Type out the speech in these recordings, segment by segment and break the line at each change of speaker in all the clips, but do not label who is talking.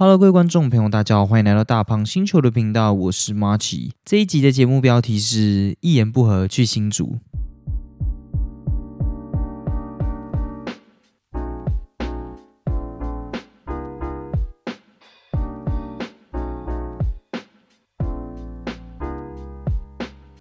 Hello，各位观众朋友，大家好，欢迎来到大胖星球的频道，我是马奇。这一集的节目标题是一言不合去新竹。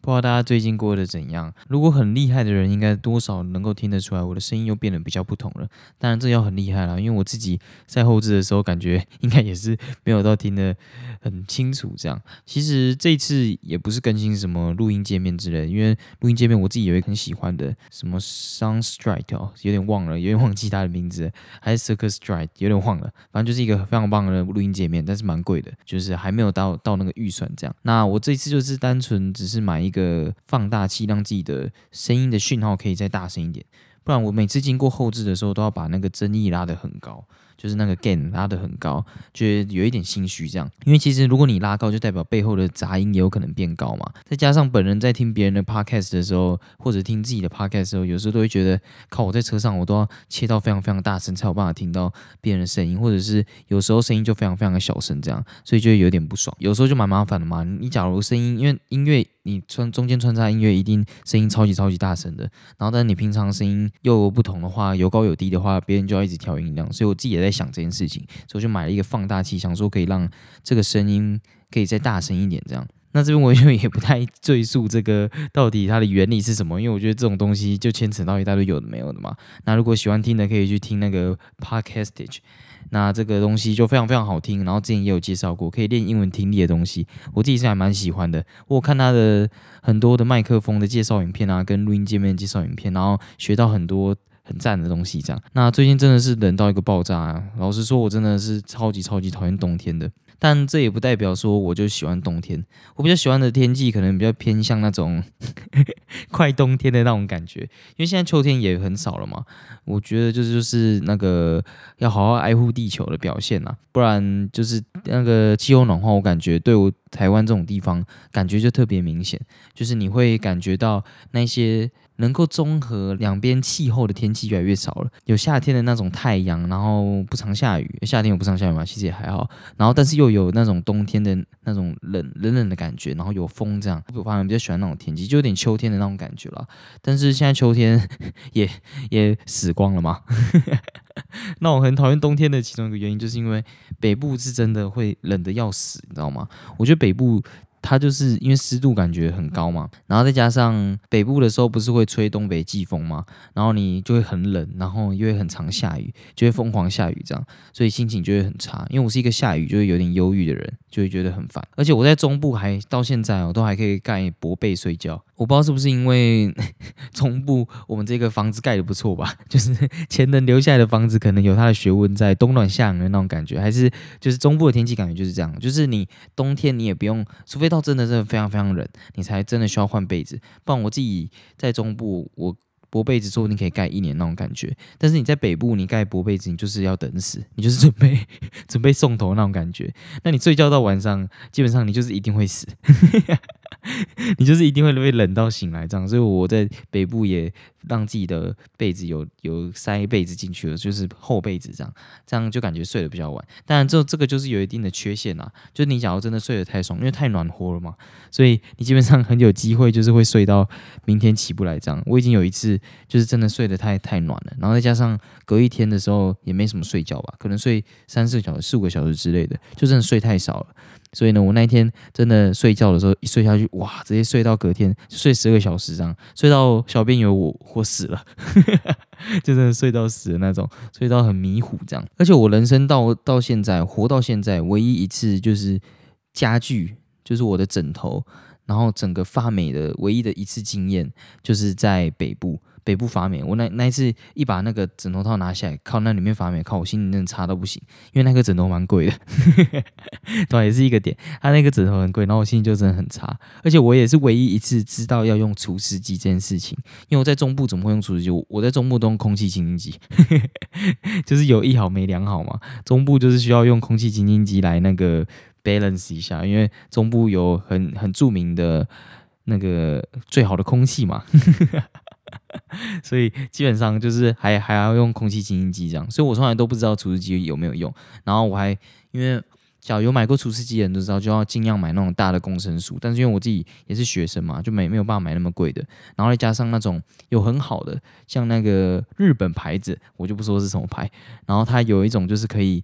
不知道大家最近过得怎样？如果很厉害的人，应该多少能够听得出来，我的声音又变得比较不同了。当然，这要很厉害了，因为我自己在后置的时候，感觉应该也是没有到听得很清楚。这样，其实这次也不是更新什么录音界面之类，因为录音界面我自己有一个很喜欢的，什么 Sound Strike 哦，有点忘了，有点忘记它的名字，还是 Circus Strike，有点忘了。反正就是一个非常棒的录音界面，但是蛮贵的，就是还没有到到那个预算这样。那我这次就是单纯只是买一个。个放大器，让自己的声音的讯号可以再大声一点，不然我每次经过后置的时候，都要把那个增益拉得很高。就是那个 gain 拉得很高，觉得有一点心虚这样，因为其实如果你拉高，就代表背后的杂音也有可能变高嘛。再加上本人在听别人的 podcast 的时候，或者听自己的 podcast 的时候，有时候都会觉得，靠我在车上，我都要切到非常非常大声，才有办法听到别人的声音，或者是有时候声音就非常非常的小声这样，所以就有点不爽。有时候就蛮麻烦的嘛。你假如声音，因为音乐你穿中间穿插音乐，一定声音超级超级大声的。然后，但是你平常声音又不同的话，有高有低的话，别人就要一直调音量。所以我自己也在。想这件事情，所以我就买了一个放大器，想说可以让这个声音可以再大声一点。这样，那这边我就也不太赘述这个到底它的原理是什么，因为我觉得这种东西就牵扯到一大堆有的没有的嘛。那如果喜欢听的，可以去听那个 Podcastage，那这个东西就非常非常好听。然后之前也有介绍过，可以练英文听力的东西，我自己是还蛮喜欢的。我看他的很多的麦克风的介绍影片啊，跟录音界面介绍影片，然后学到很多。很赞的东西，这样。那最近真的是冷到一个爆炸啊！老实说，我真的是超级超级讨厌冬天的。但这也不代表说我就喜欢冬天。我比较喜欢的天气，可能比较偏向那种 快冬天的那种感觉。因为现在秋天也很少了嘛。我觉得就是就是那个要好好爱护地球的表现呐，不然就是那个气候暖化，我感觉对我台湾这种地方感觉就特别明显，就是你会感觉到那些。能够综合两边气候的天气越来越少了，有夏天的那种太阳，然后不常下雨。夏天有不常下雨嘛？其实也还好。然后，但是又有那种冬天的那种冷冷冷的感觉，然后有风这样。我反而比较喜欢那种天气，就有点秋天的那种感觉了。但是现在秋天 也也死光了嘛。那我很讨厌冬天的其中一个原因，就是因为北部是真的会冷的要死，你知道吗？我觉得北部。它就是因为湿度感觉很高嘛，然后再加上北部的时候不是会吹东北季风嘛，然后你就会很冷，然后又会很常下雨，就会疯狂下雨这样，所以心情就会很差。因为我是一个下雨就会有点忧郁的人，就会觉得很烦。而且我在中部还到现在我都还可以盖薄被睡觉。我不知道是不是因为 中部我们这个房子盖的不错吧，就是前人留下来的房子可能有它的学问在，冬暖夏凉的那种感觉，还是就是中部的天气感觉就是这样，就是你冬天你也不用，除非到真的是非常非常冷，你才真的需要换被子。不然我自己在中部，我薄被子说不定可以盖一年那种感觉，但是你在北部你盖薄被子，你就是要等死，你就是准备 准备送头那种感觉。那你睡觉到晚上，基本上你就是一定会死。你就是一定会被冷到醒来这样，所以我在北部也让自己的被子有有塞被子进去了，就是厚被子这样，这样就感觉睡得比较晚。当然，这这个就是有一定的缺陷啊，就是你假如真的睡得太爽，因为太暖和了嘛，所以你基本上很有机会就是会睡到明天起不来这样。我已经有一次就是真的睡得太太暖了，然后再加上隔一天的时候也没什么睡觉吧，可能睡三四个小时、四五个小时之类的，就真的睡太少了。所以呢，我那一天真的睡觉的时候，一睡下去，哇，直接睡到隔天，睡十二个小时这样，睡到小便有我我死了，就 真的睡到死的那种，睡到很迷糊这样。而且我人生到到现在活到现在，唯一一次就是家具，就是我的枕头，然后整个发霉的唯一的一次经验，就是在北部。北部发霉，我那那一次一把那个枕头套拿下来，靠那里面发霉，靠我心情真的差到不行，因为那个枕头蛮贵的，对，也是一个点，他那个枕头很贵，然后我心情就真的很差，而且我也是唯一一次知道要用除湿机这件事情，因为我在中部怎么会用除湿机？我在中部都用空气清新机，就是有一好没两好嘛，中部就是需要用空气清新机来那个 balance 一下，因为中部有很很著名的那个最好的空气嘛。所以基本上就是还还要用空气清新机这样，所以我从来都不知道除湿机有没有用。然后我还因为假如有买过除湿机的人都知道，就要尽量买那种大的公升数。但是因为我自己也是学生嘛，就没没有办法买那么贵的。然后再加上那种有很好的，像那个日本牌子，我就不说是什么牌。然后它有一种就是可以。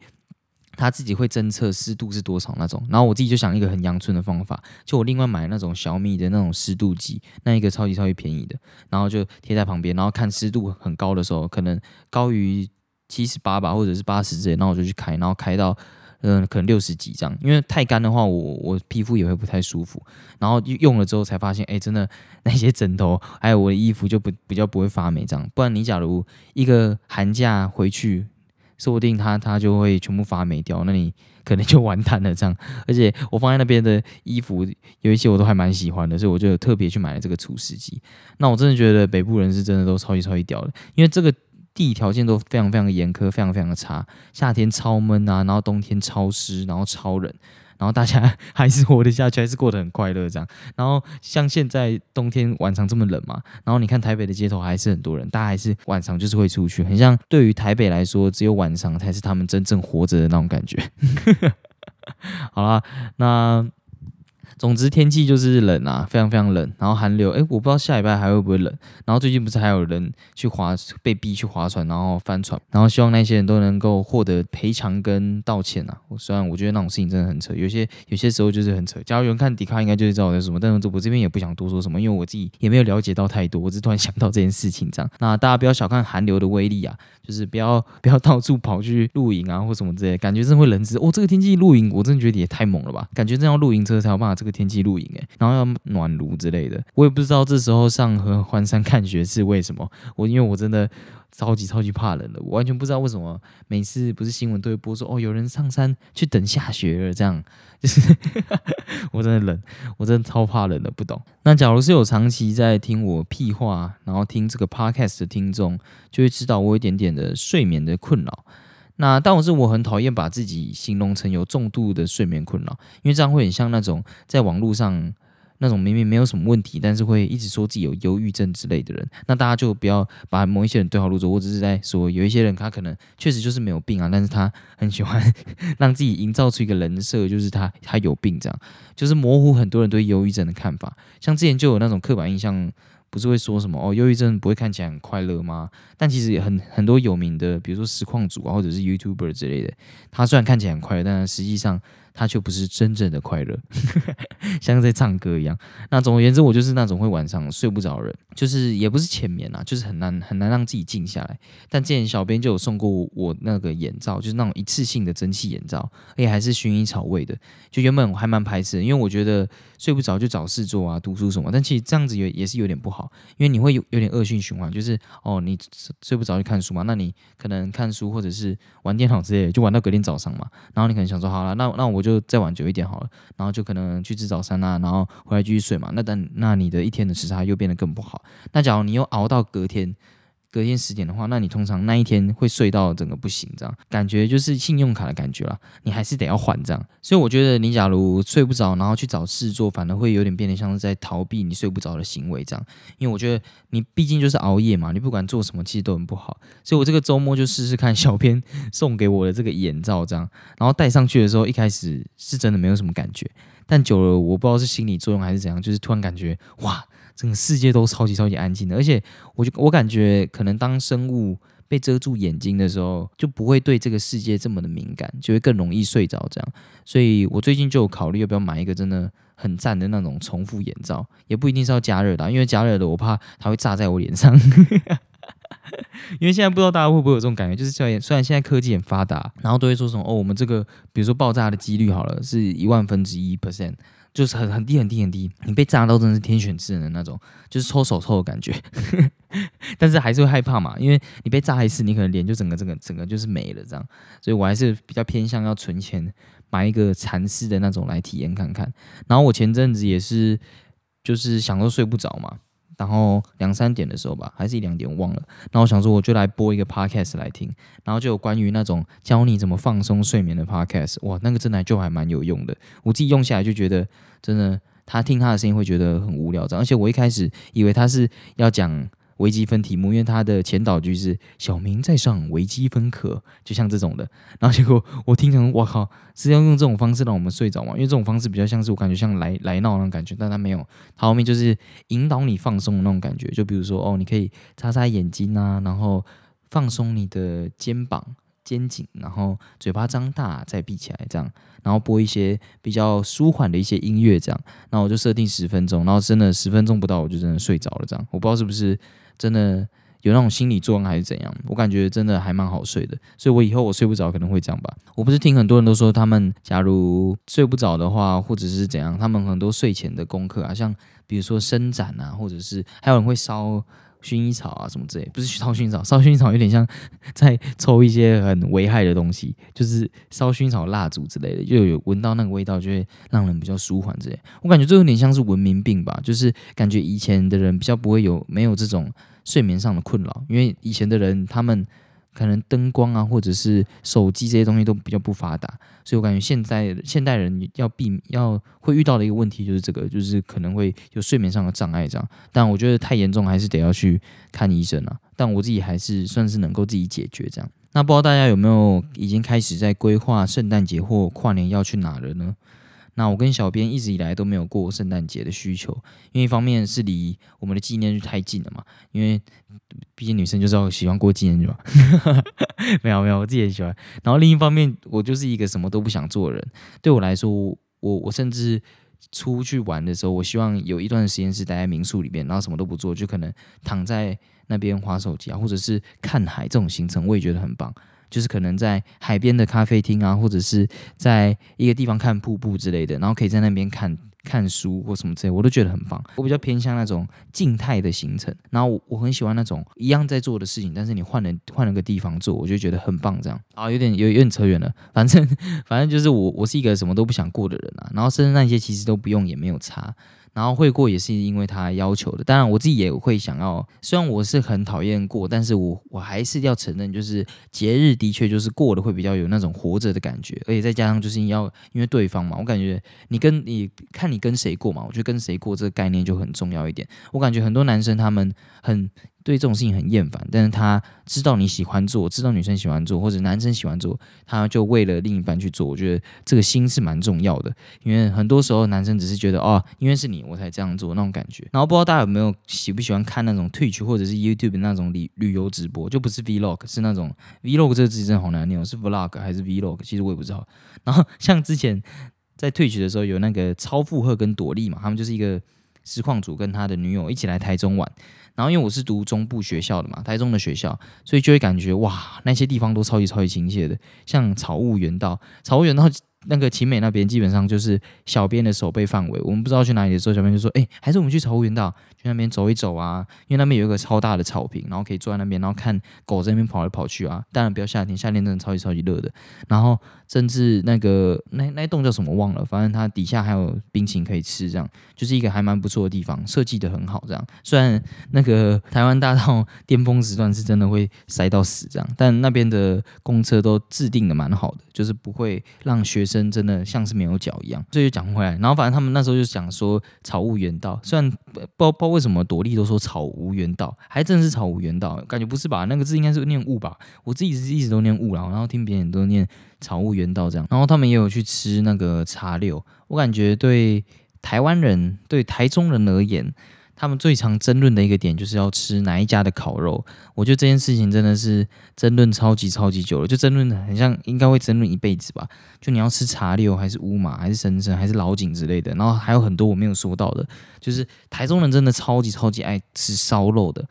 他自己会侦测湿度是多少那种，然后我自己就想一个很阳春的方法，就我另外买那种小米的那种湿度计，那一个超级超级便宜的，然后就贴在旁边，然后看湿度很高的时候，可能高于七十八吧，或者是八十之类，然后我就去开，然后开到嗯可能六十几这样，因为太干的话，我我皮肤也会不太舒服，然后用了之后才发现，哎，真的那些枕头还有我的衣服就不比较不会发霉这样，不然你假如一个寒假回去。说不定它它就会全部发霉掉，那你可能就完蛋了。这样，而且我放在那边的衣服有一些我都还蛮喜欢的，所以我就特别去买了这个除湿机。那我真的觉得北部人是真的都超级超级屌的，因为这个地理条件都非常非常的严苛，非常非常的差，夏天超闷啊，然后冬天超湿，然后超冷。然后大家 还是活得下去，还是过得很快乐这样。然后像现在冬天晚上这么冷嘛，然后你看台北的街头还是很多人，大家还是晚上就是会出去，很像对于台北来说，只有晚上才是他们真正活着的那种感觉。好啦，那。总之天气就是冷啊，非常非常冷，然后寒流，哎，我不知道下礼拜还会不会冷。然后最近不是还有人去划，被逼去划船，然后翻船，然后希望那些人都能够获得赔偿跟道歉啊。虽然我觉得那种事情真的很扯，有些有些时候就是很扯。假如有人看迪卡，应该就知道我在说什么。但是我这边也不想多说什么，因为我自己也没有了解到太多，我只突然想到这件事情这样。那大家不要小看寒流的威力啊，就是不要不要到处跑去露营啊或什么之类，感觉真会冷死。哦，这个天气露营，我真的觉得也太猛了吧？感觉真要露营车才有办法。这个天气露营诶，然后要暖炉之类的，我也不知道这时候上合欢山看雪是为什么。我因为我真的超级超级怕冷的，我完全不知道为什么每次不是新闻都会播说哦，有人上山去等下雪了，这样就是 我真的冷，我真的超怕冷的，不懂。那假如是有长期在听我屁话，然后听这个 podcast 的听众，就会知道我有一点点的睡眠的困扰。那但我是我很讨厌把自己形容成有重度的睡眠困扰，因为这样会很像那种在网络上那种明明没有什么问题，但是会一直说自己有忧郁症之类的人。那大家就不要把某一些人对号入座。我只是在说，有一些人他可能确实就是没有病啊，但是他很喜欢让自己营造出一个人设，就是他他有病这样，就是模糊很多人对忧郁症的看法。像之前就有那种刻板印象。不是会说什么哦，忧郁症不会看起来很快乐吗？但其实也很很多有名的，比如说实况组啊，或者是 YouTuber 之类的，他虽然看起来很快乐，但实际上。他却不是真正的快乐，像在唱歌一样。那总而言之，我就是那种会晚上睡不着的人，就是也不是浅眠啊，就是很难很难让自己静下来。但之前小编就有送过我那个眼罩，就是那种一次性的蒸汽眼罩，而且还是薰衣草味的。就原本我还蛮排斥，因为我觉得睡不着就找事做啊，读书什么。但其实这样子也也是有点不好，因为你会有有点恶性循环，就是哦，你睡不着就看书嘛，那你可能看书或者是玩电脑之类的，就玩到隔天早上嘛。然后你可能想说，好了，那那我。就再晚久一点好了，然后就可能去吃早餐啊，然后回来继续睡嘛。那但那你的一天的时差又变得更不好。那假如你又熬到隔天。隔天十点的话，那你通常那一天会睡到整个不行，这样感觉就是信用卡的感觉了，你还是得要还这样。所以我觉得你假如睡不着，然后去找事做，反而会有点变得像是在逃避你睡不着的行为这样。因为我觉得你毕竟就是熬夜嘛，你不管做什么其实都很不好。所以我这个周末就试试看小编送给我的这个眼罩这样，然后戴上去的时候，一开始是真的没有什么感觉，但久了我不知道是心理作用还是怎样，就是突然感觉哇。整个世界都超级超级安静的，而且我就我感觉，可能当生物被遮住眼睛的时候，就不会对这个世界这么的敏感，就会更容易睡着。这样，所以我最近就有考虑要不要买一个真的很赞的那种重复眼罩，也不一定是要加热的，因为加热的我怕它会炸在我脸上。因为现在不知道大家会不会有这种感觉，就是虽然虽然现在科技很发达，然后都会说什么哦，我们这个比如说爆炸的几率好了是一万分之一 percent。就是很很低很低很低，你被炸到真的是天选之人的那种，就是抽手抽的感觉，但是还是会害怕嘛，因为你被炸一次，你可能脸就整个整个整个就是没了这样，所以我还是比较偏向要存钱买一个蚕丝的那种来体验看看。然后我前阵子也是，就是想都睡不着嘛。然后两三点的时候吧，还是一两点，忘了。然后我想说，我就来播一个 podcast 来听。然后就有关于那种教你怎么放松睡眠的 podcast，哇，那个真的就还蛮有用的。我自己用下来就觉得，真的，他听他的声音会觉得很无聊。而且我一开始以为他是要讲微积分题目，因为它的前导句是“小明在上微积分课”，就像这种的。然后结果我听成，我靠，是要用这种方式让我们睡着吗？因为这种方式比较像是我感觉像来来闹那种感觉，但它没有，它后面就是引导你放松的那种感觉。就比如说，哦，你可以擦擦眼睛啊，然后放松你的肩膀。肩颈，然后嘴巴张大，再闭起来，这样，然后播一些比较舒缓的一些音乐，这样，那我就设定十分钟，然后真的十分钟不到，我就真的睡着了，这样，我不知道是不是真的有那种心理作用还是怎样，我感觉真的还蛮好睡的，所以我以后我睡不着可能会这样吧。我不是听很多人都说，他们假如睡不着的话，或者是怎样，他们很多睡前的功课啊，像比如说伸展啊，或者是还有人会烧。薰衣草啊，什么之类，不是烧薰衣草，烧薰衣草有点像 在抽一些很危害的东西，就是烧薰衣草蜡烛之类的，又有闻到那个味道，就会让人比较舒缓之类。我感觉这有点像是文明病吧，就是感觉以前的人比较不会有没有这种睡眠上的困扰，因为以前的人他们。可能灯光啊，或者是手机这些东西都比较不发达，所以我感觉现在现代人要避要会遇到的一个问题就是这个，就是可能会有睡眠上的障碍这样。但我觉得太严重还是得要去看医生啊。但我自己还是算是能够自己解决这样。那不知道大家有没有已经开始在规划圣诞节或跨年要去哪了呢？那我跟小编一直以来都没有过圣诞节的需求，因为一方面是离我们的纪念日太近了嘛，因为毕竟女生就是要喜欢过纪念日嘛。没有没有，我自己也喜欢。然后另一方面，我就是一个什么都不想做的人。对我来说，我我甚至出去玩的时候，我希望有一段时间是待在民宿里面，然后什么都不做，就可能躺在那边划手机啊，或者是看海这种行程，我也觉得很棒。就是可能在海边的咖啡厅啊，或者是在一个地方看瀑布之类的，然后可以在那边看看书或什么之类，我都觉得很棒。我比较偏向那种静态的行程，然后我很喜欢那种一样在做的事情，但是你换了换了个地方做，我就觉得很棒。这样啊，有点有有点扯远了。反正 反正就是我我是一个什么都不想过的人啊，然后甚至那些其实都不用也没有差。然后会过也是因为他要求的，当然我自己也会想要。虽然我是很讨厌过，但是我我还是要承认，就是节日的确就是过的会比较有那种活着的感觉，而且再加上就是你要因为对方嘛，我感觉你跟你看你跟谁过嘛，我觉得跟谁过这个概念就很重要一点。我感觉很多男生他们很。对这种事情很厌烦，但是他知道你喜欢做，知道女生喜欢做，或者男生喜欢做，他就为了另一半去做。我觉得这个心是蛮重要的，因为很多时候男生只是觉得哦，因为是你我才这样做那种感觉。然后不知道大家有没有喜不喜欢看那种 Twitch 或者是 YouTube 那种旅旅游直播，就不是 Vlog，是那种 Vlog 这个字真的好难念，是 Vlog 还是 Vlog？其实我也不知道。然后像之前在 Twitch 的时候，有那个超负荷跟朵莉嘛，他们就是一个实况组跟他的女友一起来台中玩。然后因为我是读中部学校的嘛，台中的学校，所以就会感觉哇，那些地方都超级超级亲切的，像草悟园道，草悟园道。那个秦美那边基本上就是小编的守备范围，我们不知道去哪里的时候，小编就说：“哎，还是我们去草湖园道，去那边走一走啊，因为那边有一个超大的草坪，然后可以坐在那边，然后看狗在那边跑来跑去啊。当然不要夏天，夏天真的超级超级热的。然后甚至那个那那栋叫什么忘了，反正它底下还有冰淇淋可以吃，这样就是一个还蛮不错的地方，设计的很好。这样虽然那个台湾大道巅峰时段是真的会塞到死这样，但那边的公车都制定的蛮好的，就是不会让学生。真真的像是没有脚一样，这就讲回来。然后反正他们那时候就讲说草无原道，虽然不不知道为什么朵莉都说草无原道，还真是草无原道，感觉不是吧？那个字应该是念雾吧？我自己是一直都念雾了，然后听别人都念草无原道这样。然后他们也有去吃那个茶六，我感觉对台湾人、对台中人而言。他们最常争论的一个点就是要吃哪一家的烤肉，我觉得这件事情真的是争论超级超级久了，就争论的很像应该会争论一辈子吧。就你要吃茶六还是乌马还是深深还是老井之类的，然后还有很多我没有说到的，就是台中人真的超级超级爱吃烧肉的。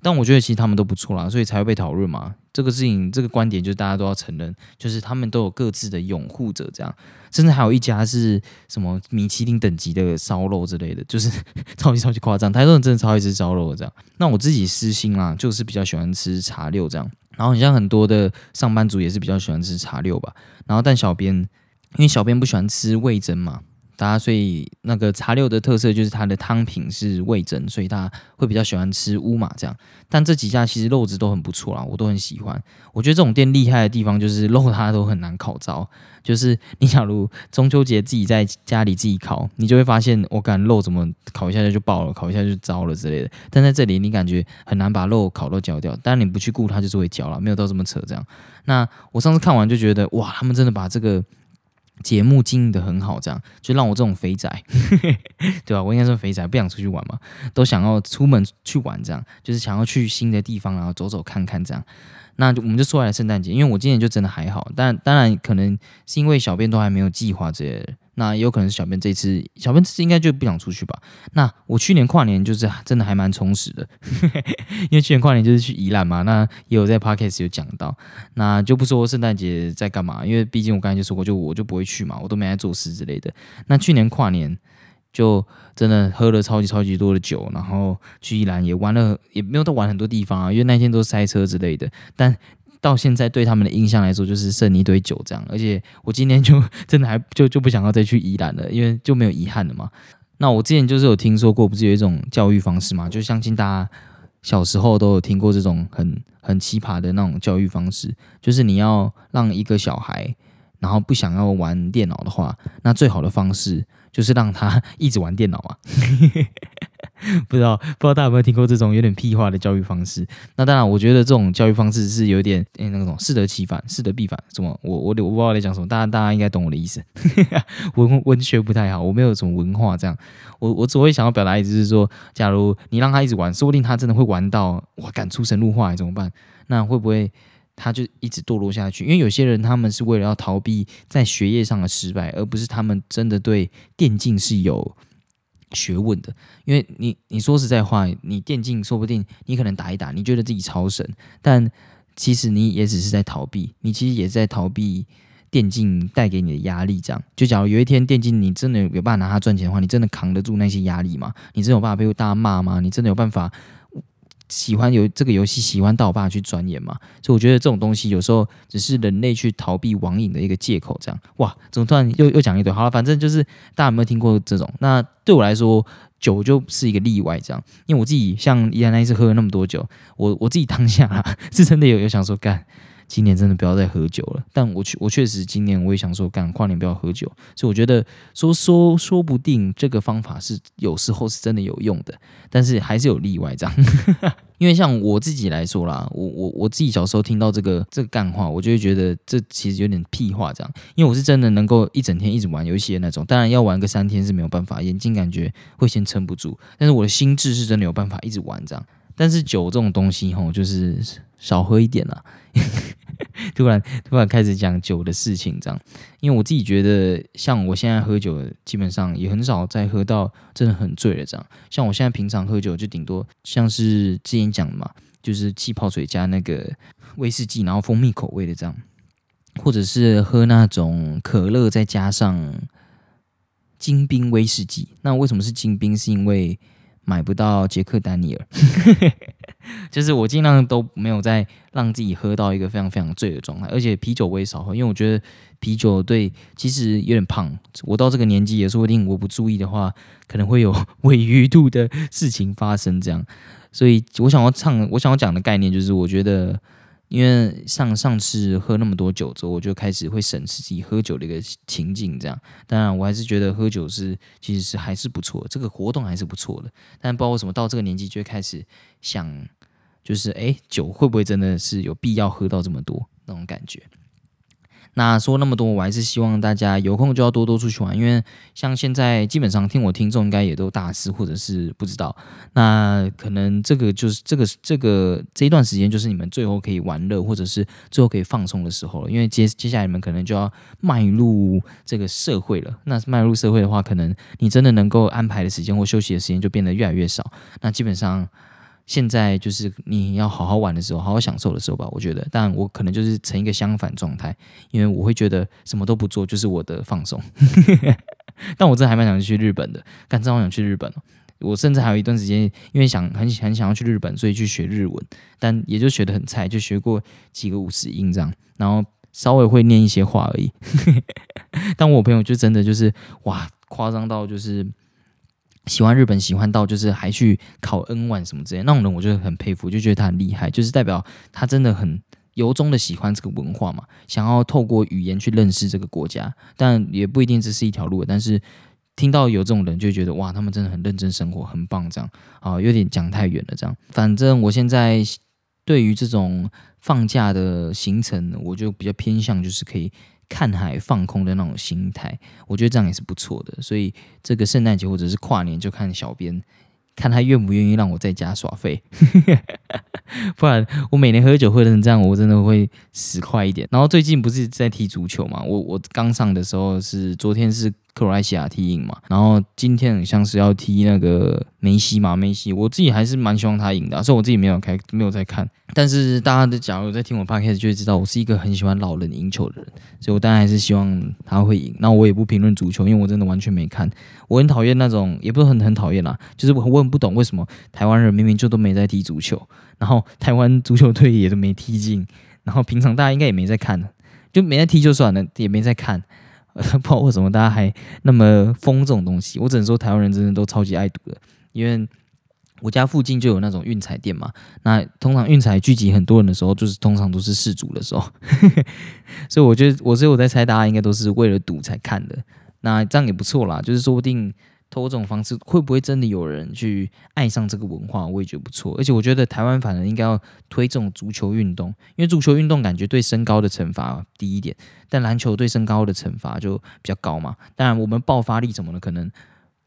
但我觉得其实他们都不错啦，所以才会被讨论嘛。这个事情，这个观点就是大家都要承认，就是他们都有各自的拥护者，这样。甚至还有一家是什么米其林等级的烧肉之类的，就是 超级超级夸张。台中人真的超爱吃烧肉这样。那我自己私心啦，就是比较喜欢吃茶六这样。然后你像很多的上班族也是比较喜欢吃茶六吧。然后但小编，因为小编不喜欢吃味增嘛。大家所以那个茶六的特色就是它的汤品是味增，所以大家会比较喜欢吃乌马这样。但这几家其实肉质都很不错啦，我都很喜欢。我觉得这种店厉害的地方就是肉它都很难烤糟，就是你假如中秋节自己在家里自己烤，你就会发现我感觉肉怎么烤一下就就爆了，烤一下就糟了之类的。但在这里你感觉很难把肉烤到焦掉，但你不去顾它就是会焦了，没有到这么扯这样。那我上次看完就觉得哇，他们真的把这个。节目经营的很好，这样就让我这种肥仔，对吧？我应该说肥仔，不想出去玩嘛，都想要出门去玩，这样就是想要去新的地方，然后走走看看，这样。那就我们就说来圣诞节，因为我今年就真的还好，但当然可能是因为小编都还没有计划这些。那也有可能是小编这次，小编这次应该就不想出去吧。那我去年跨年就是真的还蛮充实的，因为去年跨年就是去宜兰嘛。那也有在 podcast 有讲到，那就不说圣诞节在干嘛，因为毕竟我刚才就说过，就我就不会去嘛，我都没在做事之类的。那去年跨年就真的喝了超级超级多的酒，然后去宜兰也玩了，也没有到玩很多地方啊，因为那天都是塞车之类的。但到现在对他们的印象来说，就是剩一堆酒这样，而且我今天就 真的还就就不想要再去宜兰了，因为就没有遗憾了嘛。那我之前就是有听说过，不是有一种教育方式嘛，就相信大家小时候都有听过这种很很奇葩的那种教育方式，就是你要让一个小孩，然后不想要玩电脑的话，那最好的方式就是让他一直玩电脑啊。不知道不知道大家有没有听过这种有点屁话的教育方式？那当然，我觉得这种教育方式是有点诶那种适得其反，适得必反。什么？我我我不知道在讲什么，大家大家应该懂我的意思。文文学不太好，我没有什么文化，这样我我只会想要表达意思是说，假如你让他一直玩，说不定他真的会玩到哇，敢出神入化，怎么办？那会不会他就一直堕落下去？因为有些人他们是为了要逃避在学业上的失败，而不是他们真的对电竞是有。学问的，因为你你说实在话，你电竞说不定你可能打一打，你觉得自己超神，但其实你也只是在逃避，你其实也是在逃避电竞带给你的压力。这样，就假如有一天电竞你真的有办法拿它赚钱的话，你真的扛得住那些压力吗？你真的有办法被大家骂吗？你真的有办法？喜欢有这个游戏，喜欢到我爸去钻研嘛？所以我觉得这种东西有时候只是人类去逃避网瘾的一个借口。这样哇，怎么突然又又讲一堆？好了，反正就是大家有没有听过这种？那对我来说，酒就是一个例外。这样，因为我自己像依然那一次喝了那么多酒，我我自己当下是真的有有想说干。今年真的不要再喝酒了，但我确我确实今年我也想说，干跨年不要喝酒，所以我觉得说说说不定这个方法是有时候是真的有用的，但是还是有例外这样。因为像我自己来说啦，我我我自己小时候听到这个这个干话，我就会觉得这其实有点屁话这样。因为我是真的能够一整天一直玩游戏的那种，当然要玩个三天是没有办法，眼睛感觉会先撑不住，但是我的心智是真的有办法一直玩这样。但是酒这种东西吼，就是少喝一点啦。突然突然开始讲酒的事情，这样，因为我自己觉得，像我现在喝酒，基本上也很少再喝到真的很醉了。这样，像我现在平常喝酒，就顶多像是之前讲的嘛，就是气泡水加那个威士忌，然后蜂蜜口味的这样，或者是喝那种可乐再加上金冰威士忌。那为什么是金冰？是因为买不到杰克丹尼尔。就是我尽量都没有在让自己喝到一个非常非常醉的状态，而且啤酒我也少喝，因为我觉得啤酒对其实有点胖。我到这个年纪也说不定我不注意的话，可能会有 尾鱼肚的事情发生。这样，所以我想要唱，我想要讲的概念就是，我觉得因为上上次喝那么多酒之后，我就开始会审视自己喝酒的一个情境。这样，当然我还是觉得喝酒是其实是还是不错，这个活动还是不错的。但不知道为什么到这个年纪就会开始想。就是哎，酒会不会真的是有必要喝到这么多那种感觉？那说那么多，我还是希望大家有空就要多多出去玩，因为像现在基本上听我听众应该也都大四或者是不知道，那可能这个就是这个这个这一段时间就是你们最后可以玩乐或者是最后可以放松的时候了，因为接接下来你们可能就要迈入这个社会了。那迈入社会的话，可能你真的能够安排的时间或休息的时间就变得越来越少。那基本上。现在就是你要好好玩的时候，好好享受的时候吧。我觉得，但我可能就是成一个相反状态，因为我会觉得什么都不做就是我的放松。但我真的还蛮想去日本的，干真好想去日本我甚至还有一段时间，因为想很很想要去日本，所以去学日文，但也就学的很菜，就学过几个五十音这样，然后稍微会念一些话而已。但我朋友就真的就是哇。夸张到就是喜欢日本，喜欢到就是还去考 N 万什么之类，那种人我就很佩服，就觉得他很厉害，就是代表他真的很由衷的喜欢这个文化嘛，想要透过语言去认识这个国家，但也不一定这是一条路，但是。听到有这种人，就觉得哇，他们真的很认真生活，很棒，这样啊，有点讲太远了，这样。反正我现在对于这种放假的行程，我就比较偏向就是可以看海放空的那种心态，我觉得这样也是不错的。所以这个圣诞节或者是跨年，就看小编。看他愿不愿意让我在家耍废，不然我每年喝酒喝成这样，我真的会死快一点。然后最近不是在踢足球嘛？我我刚上的时候是昨天是克罗埃西亚踢赢嘛，然后今天很像是要踢那个梅西嘛，梅西我自己还是蛮希望他赢的，所以我自己没有开没有在看。但是大家的假如在听我 podcast 就会知道，我是一个很喜欢老人赢球的人，所以我当然还是希望他会赢。那我也不评论足球，因为我真的完全没看。我很讨厌那种，也不是很很讨厌啦，就是我很不懂为什么台湾人明明就都没在踢足球，然后台湾足球队也都没踢进，然后平常大家应该也没在看，就没在踢就算了，也没在看，不知道为什么大家还那么疯这种东西。我只能说台湾人真的都超级爱赌的，因为。我家附近就有那种运彩店嘛，那通常运彩聚集很多人的时候，就是通常都是事主的时候，所以我觉得我所以我在猜，大家应该都是为了赌才看的。那这样也不错啦，就是说不定通过这种方式，会不会真的有人去爱上这个文化，我也觉得不错。而且我觉得台湾反而应该要推这种足球运动，因为足球运动感觉对身高的惩罚低一点，但篮球对身高的惩罚就比较高嘛。当然，我们爆发力什么的可能。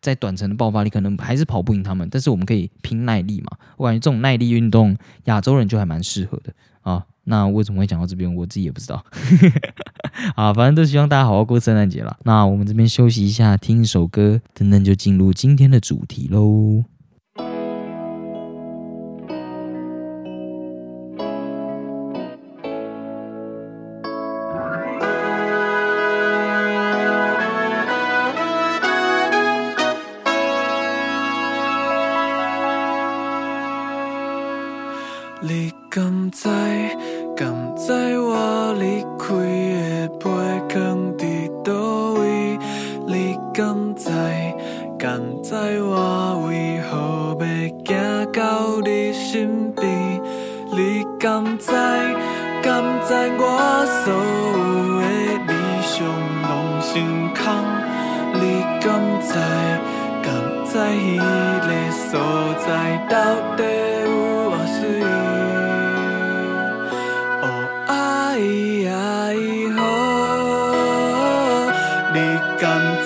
在短程的爆发力可能还是跑不赢他们，但是我们可以拼耐力嘛。我感觉这种耐力运动，亚洲人就还蛮适合的啊。那为什么会讲到这边，我自己也不知道。啊，反正都希望大家好好过圣诞节了。那我们这边休息一下，听一首歌，等等就进入今天的主题喽。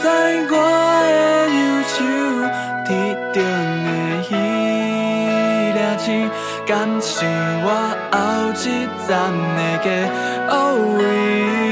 在我的右手，天上的彼颗星，敢是我后一站的家？Oh yeah。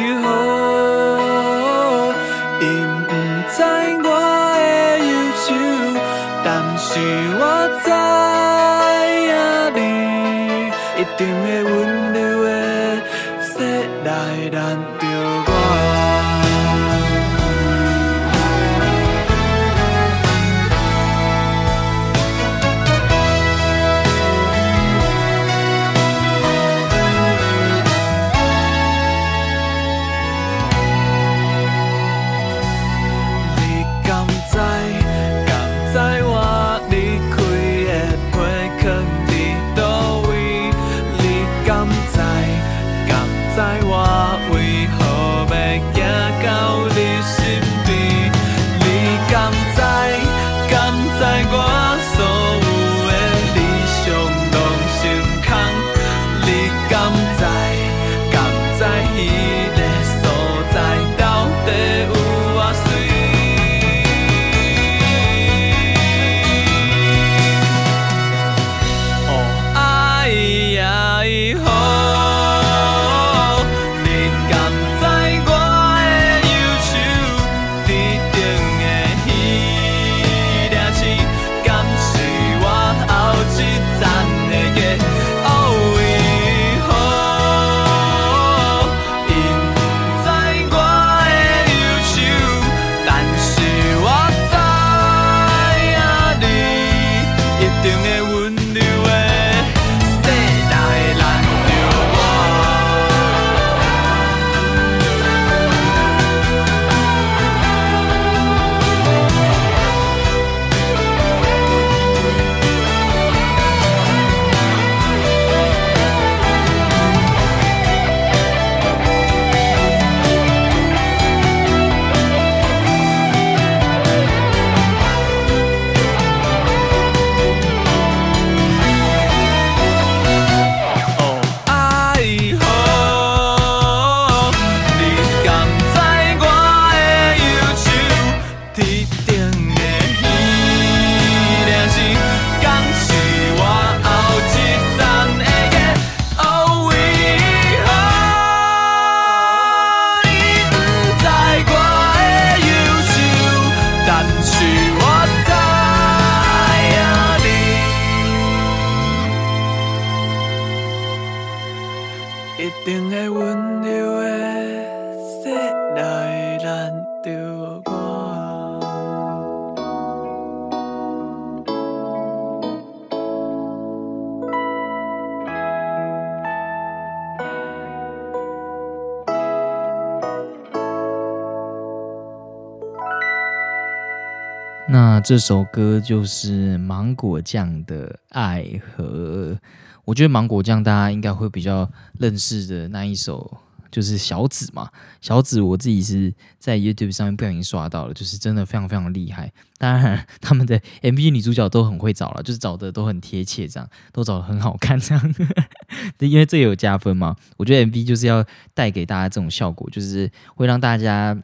那这首歌就是芒果酱的爱河我觉得芒果酱大家应该会比较认识的那一首，就是小紫嘛。小紫我自己是在 YouTube 上面不小心刷到了，就是真的非常非常厉害。当然，他们的 MV 女主角都很会找了，就是找的都很贴切，这样都找的很好看，这样。因为这有加分嘛，我觉得 MV 就是要带给大家这种效果，就是会让大家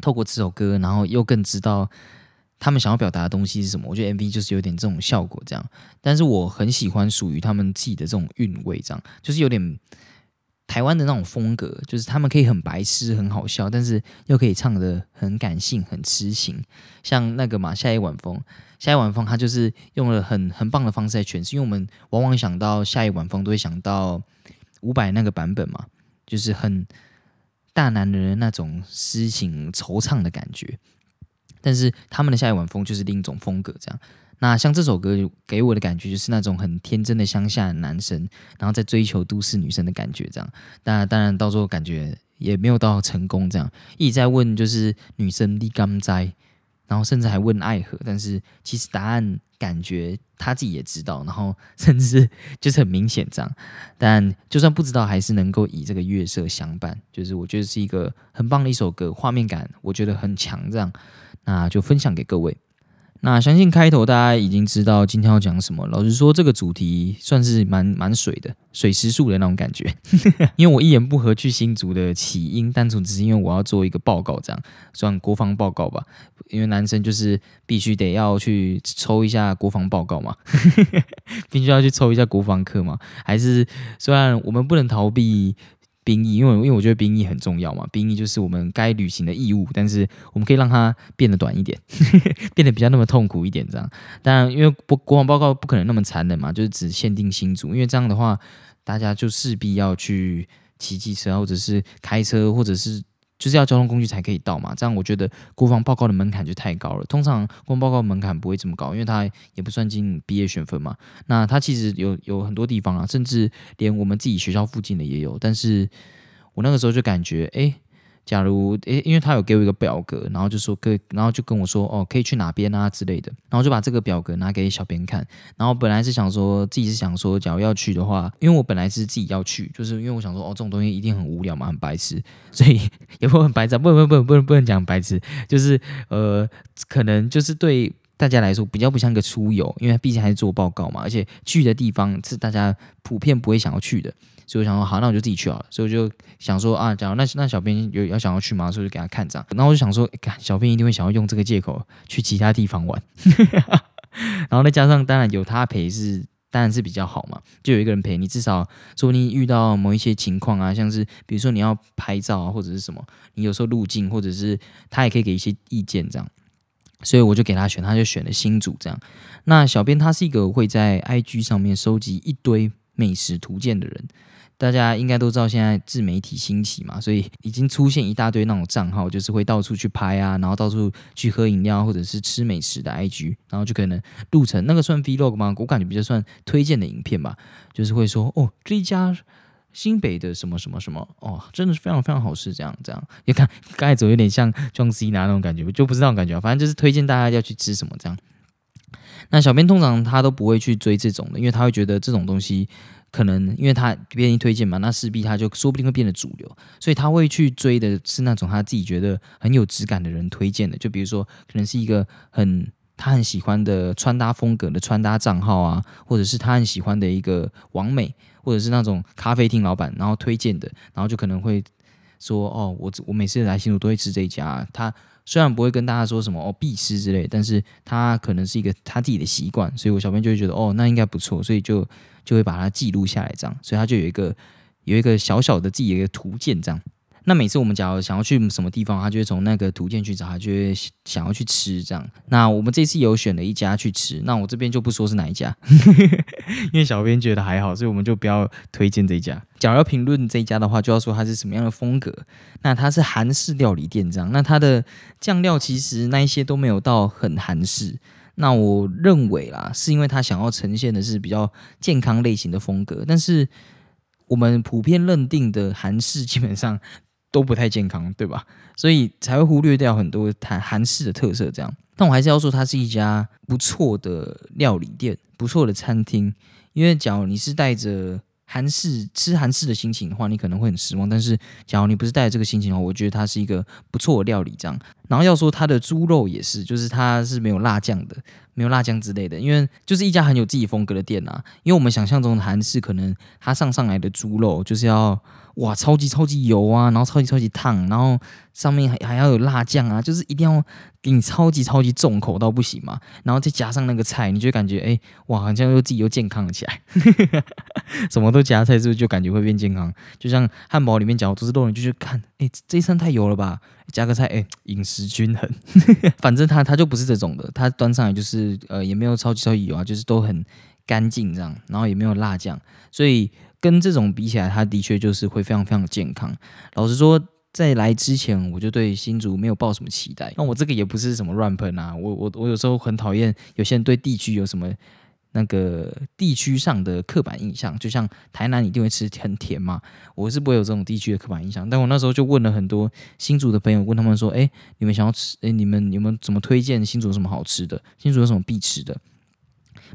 透过这首歌，然后又更知道。他们想要表达的东西是什么？我觉得 MV 就是有点这种效果，这样。但是我很喜欢属于他们自己的这种韵味，这样就是有点台湾的那种风格，就是他们可以很白痴、很好笑，但是又可以唱的很感性、很痴情。像那个嘛，夏夜晚风，夏夜晚风，他就是用了很很棒的方式在诠释。因为我们往往想到夏夜晚风，都会想到伍佰那个版本嘛，就是很大男人的那种诗情惆怅的感觉。但是他们的下一晚风就是另一种风格，这样。那像这首歌给我的感觉就是那种很天真的乡下男生，然后在追求都市女生的感觉，这样。当然，当然到最后感觉也没有到成功，这样一直在问就是女生立刚哉，然后甚至还问爱河，但是其实答案感觉他自己也知道，然后甚至就是很明显这样。但就算不知道，还是能够以这个月色相伴，就是我觉得是一个很棒的一首歌，画面感我觉得很强，这样。那就分享给各位。那相信开头大家已经知道今天要讲什么。老实说，这个主题算是蛮蛮水的，水时速的那种感觉。因为我一言不合去新竹的起因，单纯只是因为我要做一个报告，这样算国防报告吧。因为男生就是必须得要去抽一下国防报告嘛，必须要去抽一下国防课嘛。还是虽然我们不能逃避。兵役，因为因为我觉得兵役很重要嘛，兵役就是我们该履行的义务，但是我们可以让它变得短一点，变得比较那么痛苦一点，这样。当然，因为国国防报告不可能那么残忍嘛，就是只限定新组，因为这样的话，大家就势必要去骑机车，或者是开车，或者是。就是要交通工具才可以到嘛，这样我觉得国防报告的门槛就太高了。通常国防报告门槛不会这么高，因为它也不算进毕业选分嘛。那它其实有有很多地方啊，甚至连我们自己学校附近的也有。但是我那个时候就感觉，哎。假如诶，因为他有给我一个表格，然后就说可以，然后就跟我说哦，可以去哪边啊之类的，然后就把这个表格拿给小编看。然后本来是想说自己是想说，假如要去的话，因为我本来是自己要去，就是因为我想说哦，这种东西一定很无聊嘛，很白痴，所以也不很白痴，不能不能不能不能讲白痴，就是呃，可能就是对大家来说比较不像一个出游，因为毕竟还是做报告嘛，而且去的地方是大家普遍不会想要去的。所以我想说，好，那我就自己去好了。所以我就想说啊，假如那那小编有要想要去吗？所以就给他看这样。然后我就想说，看小编一定会想要用这个借口去其他地方玩。然后再加上，当然有他陪是当然是比较好嘛，就有一个人陪你，至少说你遇到某一些情况啊，像是比如说你要拍照啊，或者是什么，你有时候路径，或者是他也可以给一些意见这样。所以我就给他选，他就选了新组这样。那小编他是一个会在 IG 上面收集一堆美食图鉴的人。大家应该都知道，现在自媒体兴起嘛，所以已经出现一大堆那种账号，就是会到处去拍啊，然后到处去喝饮料或者是吃美食的 IG，然后就可能录成那个算 Vlog 吗？我感觉比较算推荐的影片吧，就是会说哦，这一家新北的什么什么什么哦，真的是非常非常好吃，这样这样。你看刚才走有点像装 C 拿那种感觉，就不是那种感觉，反正就是推荐大家要去吃什么这样。那小编通常他都不会去追这种的，因为他会觉得这种东西。可能因为他别人推荐嘛，那势必他就说不定会变得主流，所以他会去追的是那种他自己觉得很有质感的人推荐的，就比如说可能是一个很他很喜欢的穿搭风格的穿搭账号啊，或者是他很喜欢的一个网美，或者是那种咖啡厅老板，然后推荐的，然后就可能会说哦，我我每次来新竹都会吃这一家，他虽然不会跟大家说什么哦必吃之类，但是他可能是一个他自己的习惯，所以我小编就会觉得哦，那应该不错，所以就。就会把它记录下来，这样，所以他就有一个有一个小小的自己的一个图鉴，这样。那每次我们假如想要去什么地方，他就会从那个图鉴去找，他就会想要去吃这样。那我们这次有选了一家去吃，那我这边就不说是哪一家，
因为小编觉得还好，所以我们就不要推荐这一家。
假如要评论这一家的话，就要说它是什么样的风格。那它是韩式料理店这样，那它的酱料其实那一些都没有到很韩式。那我认为啦，是因为他想要呈现的是比较健康类型的风格，但是我们普遍认定的韩式基本上都不太健康，对吧？所以才会忽略掉很多韩韩式的特色。这样，但我还是要说，它是一家不错的料理店，不错的餐厅。因为假如你是带着韩式吃韩式的心情的话，你可能会很失望。但是，假如你不是带着这个心情的话，我觉得它是一个不错的料理。这样，然后要说它的猪肉也是，就是它是没有辣酱的，没有辣酱之类的。因为就是一家很有自己风格的店啊。因为我们想象中的韩式，可能它上上来的猪肉就是要哇超级超级油啊，然后超级超级烫，然后上面还还要有辣酱啊，就是一定要给你超级超级重口到不行嘛。然后再加上那个菜，你就感觉哎哇，好像又自己又健康了起来。什么都加菜，是不是就感觉会变健康？就像汉堡里面讲都是肉，你就去看，哎，这一餐太油了吧？加个菜，哎，饮食均衡。反正他他就不是这种的，他端上来就是呃，也没有超级超级油啊，就是都很干净这样，然后也没有辣酱，所以跟这种比起来，它的确就是会非常非常健康。老实说，在来之前，我就对新竹没有抱什么期待。那我这个也不是什么乱喷啊，我我我有时候很讨厌有些人对地区有什么。那个地区上的刻板印象，就像台南一定会吃很甜嘛，我是不会有这种地区的刻板印象。但我那时候就问了很多新竹的朋友，问他们说：“哎，你们想要吃？哎，你们你们怎么推荐新竹有什么好吃的？新竹有什么必吃的？”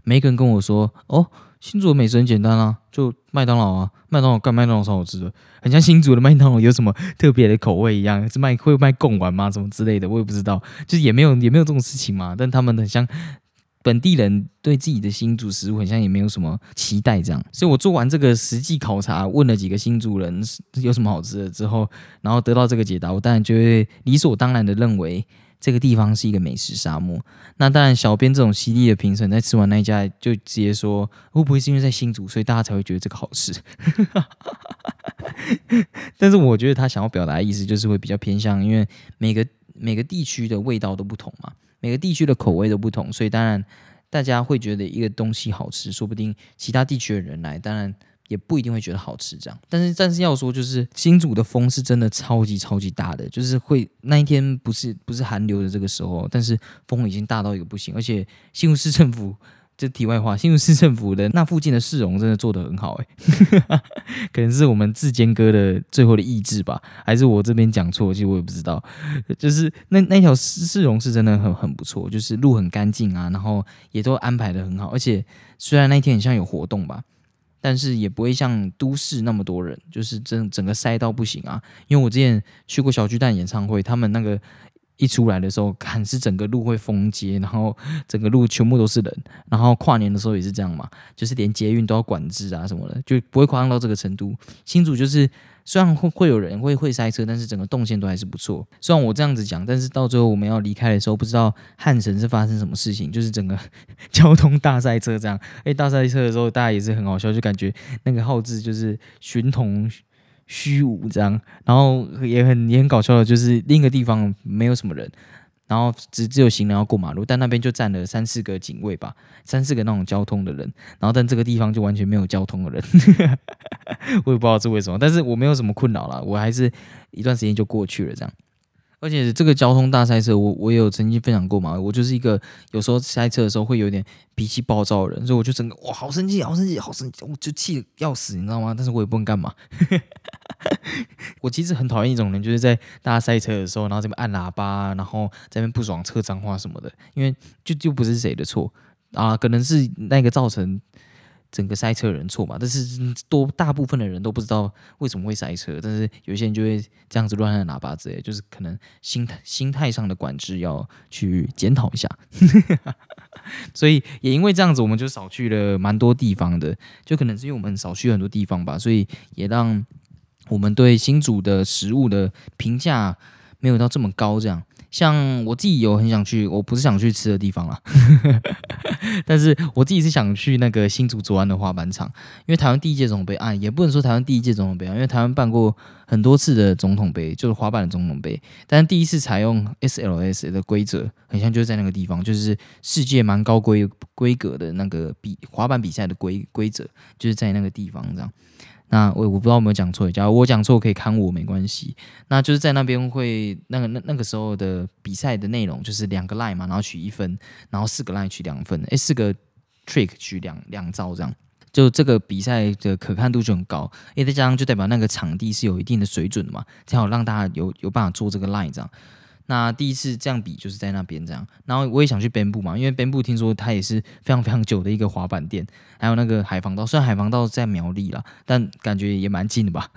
每个人跟我说：“哦，新竹的美食很简单啊，就麦当劳啊，麦当劳干麦当劳超好吃的，很像新竹的麦当劳有什么特别的口味一样，是卖会卖贡丸吗？什么之类的，我也不知道，就是也没有也没有这种事情嘛。但他们很像。”本地人对自己的新竹食物很像也没有什么期待，这样，所以我做完这个实际考察，问了几个新竹人有什么好吃的之后，然后得到这个解答，我当然就会理所当然的认为这个地方是一个美食沙漠。那当然，小编这种犀利的评审在吃完那一家就直接说，会不会是因为在新竹，所以大家才会觉得这个好吃？但是我觉得他想要表达的意思就是会比较偏向，因为每个每个地区的味道都不同嘛。每个地区的口味都不同，所以当然大家会觉得一个东西好吃，说不定其他地区的人来，当然也不一定会觉得好吃。这样，但是但是要说，就是新竹的风是真的超级超级大的，就是会那一天不是不是寒流的这个时候，但是风已经大到一个不行，而且新竹市政府。这题外话，新竹市政府的那附近的市容真的做得很好哎，可能是我们志坚哥的最后的意志吧，还是我这边讲错？其实我也不知道。就是那那条市市容是真的很很不错，就是路很干净啊，然后也都安排的很好。而且虽然那天很像有活动吧，但是也不会像都市那么多人，就是整整个塞到不行啊。因为我之前去过小巨蛋演唱会，他们那个。一出来的时候，看是整个路会封街，然后整个路全部都是人，然后跨年的时候也是这样嘛，就是连捷运都要管制啊什么的，就不会夸张到这个程度。新竹就是虽然会会有人会会塞车，但是整个动线都还是不错。虽然我这样子讲，但是到最后我们要离开的时候，不知道汉城是发生什么事情，就是整个 交通大塞车这样。哎，大塞车的时候，大家也是很好笑，就感觉那个号志就是寻同。虚无这样，然后也很也很搞笑的，就是另一个地方没有什么人，然后只只有行人要过马路，但那边就站了三四个警卫吧，三四个那种交通的人，然后但这个地方就完全没有交通的人，我也不知道是为什么，但是我没有什么困扰了，我还是一段时间就过去了这样。而且这个交通大塞车，我我也有曾经分享过嘛。我就是一个有时候塞车的时候会有点脾气暴躁的人，所以我就整个哇，好生气，好生气，好生气，我就气要死，你知道吗？但是我也不能干嘛。我其实很讨厌一种人，就是在大家塞车的时候，然后这边按喇叭，然后在那边不爽、车脏话什么的，因为就就不是谁的错啊，可能是那个造成。整个塞车人错嘛，但是多大部分的人都不知道为什么会塞车，但是有些人就会这样子乱按喇叭之类，就是可能心态心态上的管制要去检讨一下。所以也因为这样子，我们就少去了蛮多地方的，就可能是因为我们少去很多地方吧，所以也让我们对新主的食物的评价没有到这么高。这样像我自己有很想去，我不是想去吃的地方啦，但是我自己是想去那个新竹左岸的滑板场，因为台湾第一届总统杯啊，也不能说台湾第一届总统杯啊，因为台湾办过很多次的总统杯，就是滑板的总统杯，但是第一次采用 SLS 的规则，很像就是在那个地方，就是世界蛮高规规格的那个比滑板比赛的规规则，就是在那个地方这样。那我我不知道有没有讲错，假如我讲错可以看我没关系。那就是在那边会那个那那个时候的比赛的内容就是两个 line 嘛，然后取一分，然后四个 line 取两分，诶，四个 trick 取两两招这样。就这个比赛的可看度就很高，诶，再加上就代表那个场地是有一定的水准的嘛，才好让大家有有办法做这个 line 这样。那第一次这样比就是在那边这样，然后我也想去边部嘛，因为边部听说它也是非常非常久的一个滑板店，还有那个海防道，虽然海防道在苗栗啦，但感觉也蛮近的吧。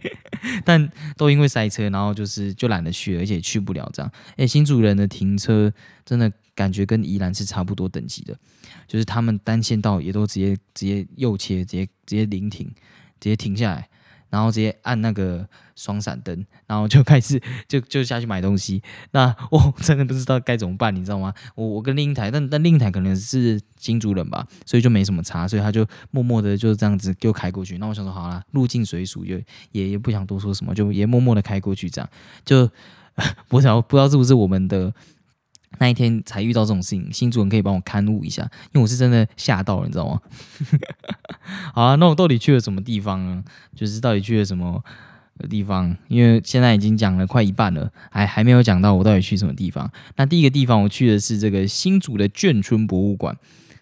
但都因为塞车，然后就是就懒得去，而且去不了这样。哎，新主人的停车真的感觉跟宜兰是差不多等级的，就是他们单线道也都直接直接右切，直接直接临停，直接停下来。然后直接按那个双闪灯，然后就开始 就就下去买东西。那我 真的不知道该怎么办，你知道吗？我我跟另一台，但但另一台可能是新主人吧，所以就没什么差，所以他就默默的就这样子就开过去。那我想说，好啦，入境随俗，就也也不想多说什么，就也默默的开过去，这样就 不知道不知道是不是我们的。那一天才遇到这种事情，新主人可以帮我刊物一下，因为我是真的吓到了，你知道吗？好啊，那我到底去了什么地方呢？就是到底去了什么地方？因为现在已经讲了快一半了，还还没有讲到我到底去什么地方。那第一个地方我去的是这个新竹的眷村博物馆。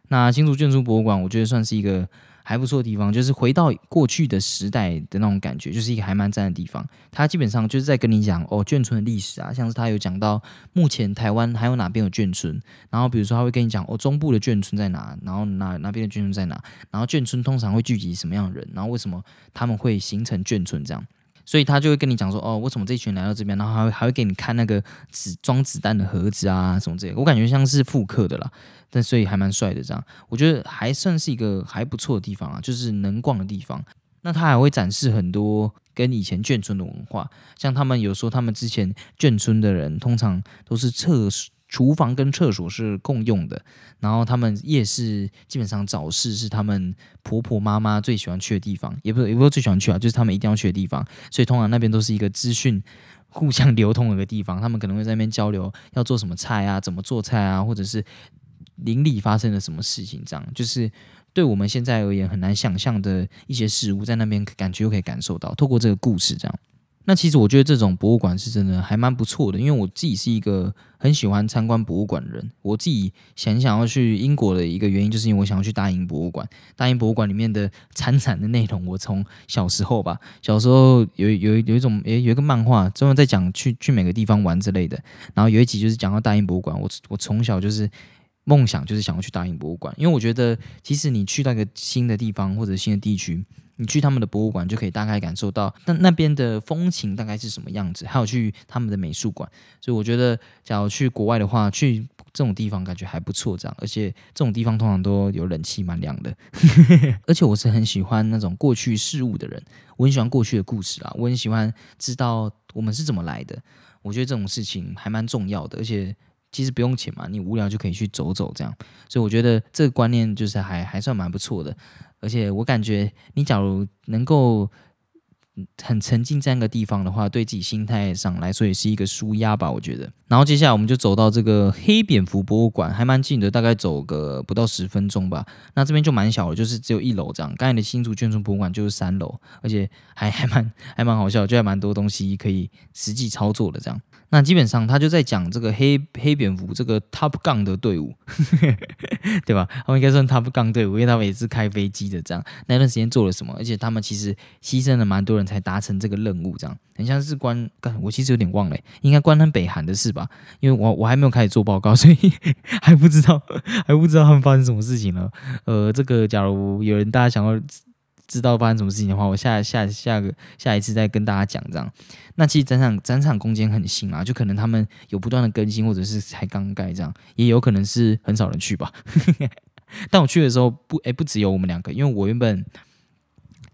那新竹眷村博物馆，我觉得算是一个。还不错的地方，就是回到过去的时代的那种感觉，就是一个还蛮赞的地方。他基本上就是在跟你讲哦，眷村的历史啊，像是他有讲到目前台湾还有哪边有眷村，然后比如说他会跟你讲哦，中部的眷村在哪，然后哪哪边的眷村在哪，然后眷村通常会聚集什么样的人，然后为什么他们会形成眷村这样。所以他就会跟你讲说，哦，为什么这群人来到这边，然后还会还会给你看那个子装子弹的盒子啊，什么这些，我感觉像是复刻的啦，但所以还蛮帅的这样，我觉得还算是一个还不错的地方啊，就是能逛的地方。那他还会展示很多跟以前眷村的文化，像他们有说他们之前眷村的人通常都是厕所。厨房跟厕所是共用的，然后他们夜市基本上早市是他们婆婆妈妈最喜欢去的地方，也不是也不是最喜欢去啊，就是他们一定要去的地方，所以通常那边都是一个资讯互相流通的一个地方，他们可能会在那边交流要做什么菜啊，怎么做菜啊，或者是邻里发生了什么事情，这样。就是对我们现在而言很难想象的一些事物，在那边感觉又可以感受到，透过这个故事这样。那其实我觉得这种博物馆是真的还蛮不错的，因为我自己是一个很喜欢参观博物馆的人。我自己想想要去英国的一个原因，就是因为我想要去大英博物馆。大英博物馆里面的参展的内容，我从小时候吧，小时候有有有一种诶有一个漫画专门在讲去去每个地方玩之类的。然后有一集就是讲到大英博物馆，我我从小就是梦想就是想要去大英博物馆，因为我觉得其实你去到一个新的地方或者新的地区。你去他们的博物馆就可以大概感受到那那边的风情大概是什么样子，还有去他们的美术馆，所以我觉得，假如去国外的话，去这种地方感觉还不错，这样，而且这种地方通常都有冷气，蛮凉的。而且我是很喜欢那种过去事物的人，我很喜欢过去的故事啊，我很喜欢知道我们是怎么来的。我觉得这种事情还蛮重要的，而且其实不用钱嘛，你无聊就可以去走走这样，所以我觉得这个观念就是还还算蛮不错的。而且我感觉，你假如能够很沉浸在那个地方的话，对自己心态上来说也是一个舒压吧。我觉得。然后接下来我们就走到这个黑蝙蝠博物馆，还蛮近的，大概走个不到十分钟吧。那这边就蛮小的，就是只有一楼这样。刚才的新竹眷村博物馆就是三楼，而且还还蛮还蛮好笑，就还蛮多东西可以实际操作的这样。那基本上他就在讲这个黑黑蝙蝠这个 Top Gun 的队伍，对吧？他们应该算 Top Gun 队伍，因为他们也是开飞机的。这样那段时间做了什么？而且他们其实牺牲了蛮多人才达成这个任务，这样很像是关，我其实有点忘了，应该关他北韩的事吧？因为我我还没有开始做报告，所以还不知道还不知道他们发生什么事情了。呃，这个假如有人大家想要。知道发生什么事情的话，我下下下个下一次再跟大家讲这样。那其实展场展场空间很新啊，就可能他们有不断的更新，或者是才刚盖这样，也有可能是很少人去吧。但我去的时候不，哎，不只有我们两个，因为我原本。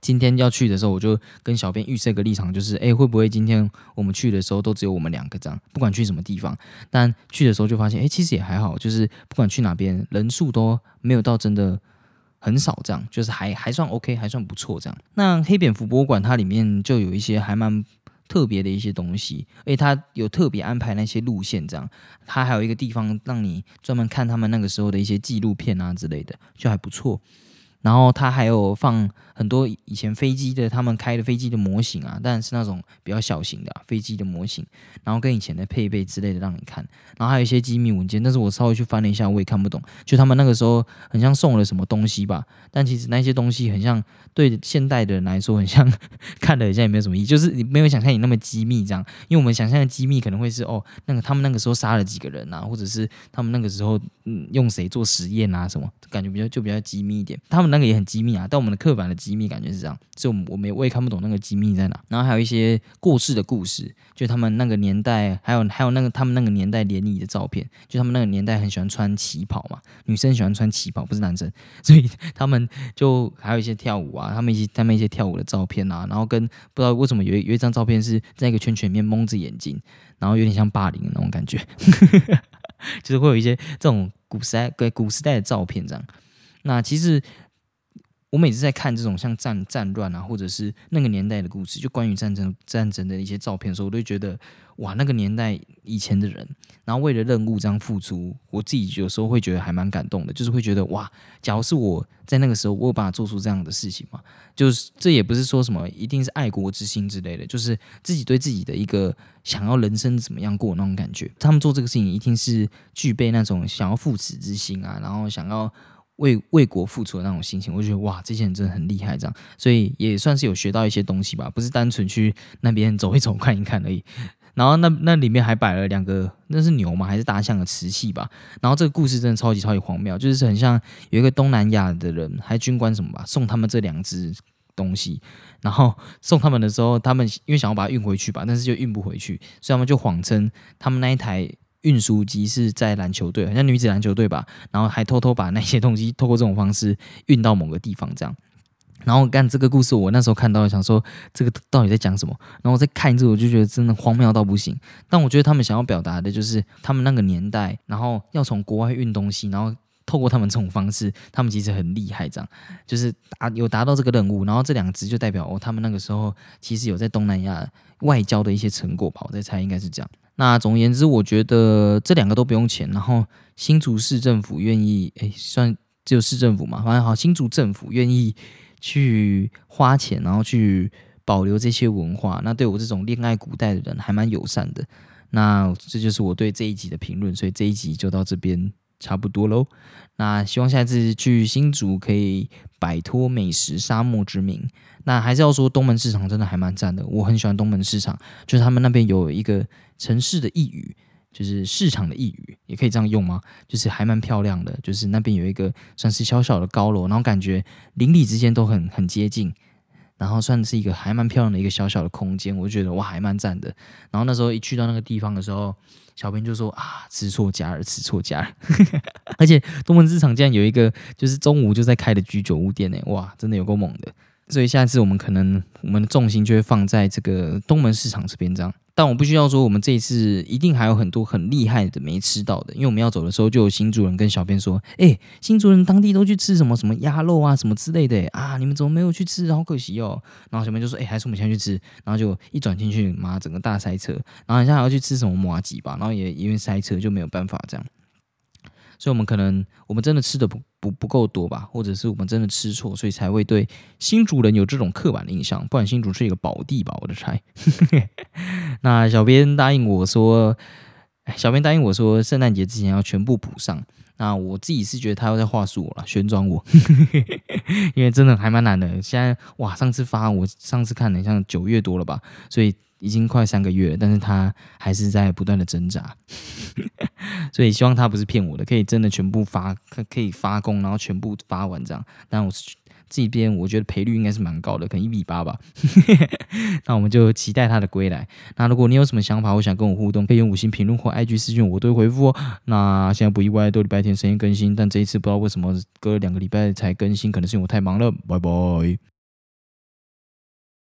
今天要去的时候，我就跟小编预设个立场，就是哎，会不会今天我们去的时候都只有我们两个这样？不管去什么地方，但去的时候就发现，哎，其实也还好，就是不管去哪边，人数都没有到真的很少，这样就是还还算 OK，还算不错这样。那黑蝙蝠博物馆它里面就有一些还蛮。特别的一些东西，而且它有特别安排那些路线，这样，它还有一个地方让你专门看他们那个时候的一些纪录片啊之类的，就还不错。然后它还有放很多以前飞机的他们开的飞机的模型啊，但是那种比较小型的飞机的模型，然后跟以前的配备之类的让你看。然后还有一些机密文件，但是我稍微去翻了一下，我也看不懂。就他们那个时候很像送了什么东西吧，但其实那些东西很像对现代的人来说，很像 看了好像也没有什么意义，就是你没有想象你那么机密这样。因为我们想象的机密可能会是哦，那个他们那个时候杀了几个人啊，或者是他们那个时候嗯用谁做实验啊什么，感觉比较就比较机密一点。他们那个也很机密啊，但我们的刻板的机密感觉是这样，所以我我没我也看不懂那个机密在哪。然后还有一些过世的故事，就他们那个年代，还有还有那个他们那个年代联谊的照片，就他们那个年代很喜欢穿旗袍嘛，女生喜欢穿旗袍，不是男生，所以他们就还有一些跳舞啊，他们一些他们一些跳舞的照片啊，然后跟不知道为什么有一有一张照片是在一个圈圈里面蒙着眼睛，然后有点像霸凌的那种感觉，就是会有一些这种古时代对古时代的照片这样。那其实。我每次在看这种像战战乱啊，或者是那个年代的故事，就关于战争战争的一些照片的时候，我都觉得哇，那个年代以前的人，然后为了任务这样付出，我自己有时候会觉得还蛮感动的，就是会觉得哇，假如是我在那个时候，我有办法做出这样的事情嘛？就是这也不是说什么一定是爱国之心之类的，就是自己对自己的一个想要人生怎么样过那种感觉。他们做这个事情一定是具备那种想要父子之心啊，然后想要。为为国付出的那种心情，我觉得哇，这些人真的很厉害，这样，所以也算是有学到一些东西吧，不是单纯去那边走一走、看一看而已。然后那那里面还摆了两个，那是牛吗？还是大象的瓷器吧？然后这个故事真的超级超级荒谬，就是很像有一个东南亚的人，还军官什么吧，送他们这两只东西，然后送他们的时候，他们因为想要把它运回去吧，但是就运不回去，所以他们就谎称他们那一台。运输机是在篮球队，好像女子篮球队吧，然后还偷偷把那些东西透过这种方式运到某个地方，这样。然后干这个故事，我那时候看到想说，这个到底在讲什么？然后我在看这个，我就觉得真的荒谬到不行。但我觉得他们想要表达的就是，他们那个年代，然后要从国外运东西，然后透过他们这种方式，他们其实很厉害，这样就是达有达到这个任务。然后这两只就代表哦，他们那个时候其实有在东南亚外交的一些成果吧？我在猜应该是这样。那总而言之，我觉得这两个都不用钱。然后新竹市政府愿意，哎，算只有市政府嘛，反正好，新竹政府愿意去花钱，然后去保留这些文化。那对我这种恋爱古代的人还蛮友善的。那这就是我对这一集的评论，所以这一集就到这边差不多喽。那希望下次去新竹可以摆脱美食沙漠之名。那还是要说东门市场真的还蛮赞的，我很喜欢东门市场，就是他们那边有一个城市的一语，就是市场的一语，也可以这样用吗？就是还蛮漂亮的，就是那边有一个算是小小的高楼，然后感觉邻里之间都很很接近，然后算是一个还蛮漂亮的一个小小的空间，我就觉得哇还蛮赞的。然后那时候一去到那个地方的时候，小编就说啊吃错家了，吃错家了，而且东门市场竟然有一个就是中午就在开的居酒屋店呢，哇真的有够猛的。所以下次我们可能我们的重心就会放在这个东门市场这边这样，但我不需要说我们这一次一定还有很多很厉害的没吃到的，因为我们要走的时候就有新主人跟小编说，哎，新主人当地都去吃什么什么鸭肉啊什么之类的啊，你们怎么没有去吃？好可惜哦。然后小编就说，哎，还是我们先去吃。然后就一转进去，妈，整个大塞车。然后好像还要去吃什么麻吉吧，然后也因为塞车就没有办法这样。所以，我们可能我们真的吃的不不不够多吧，或者是我们真的吃错，所以才会对新主人有这种刻板的印象。不然，新主是一个宝地吧？我的猜。那小编答应我说，小编答应我说，圣诞节之前要全部补上。那我自己是觉得他要在话术了，旋转我，因为真的还蛮难的。现在哇，上次发我上次看了，像九月多了吧，所以。已经快三个月了，但是他还是在不断的挣扎，所以希望他不是骗我的，可以真的全部发，可可以发工，然后全部发完这样。但我是这边，我觉得赔率应该是蛮高的，可能一比八吧。那我们就期待他的归来。那如果你有什么想法，我想跟我互动，可以用五星评论或 IG 私讯，我都会回复哦。那现在不意外，都礼拜天声音更新，但这一次不知道为什么隔了两个礼拜才更新，可能是因为我太忙了。拜拜。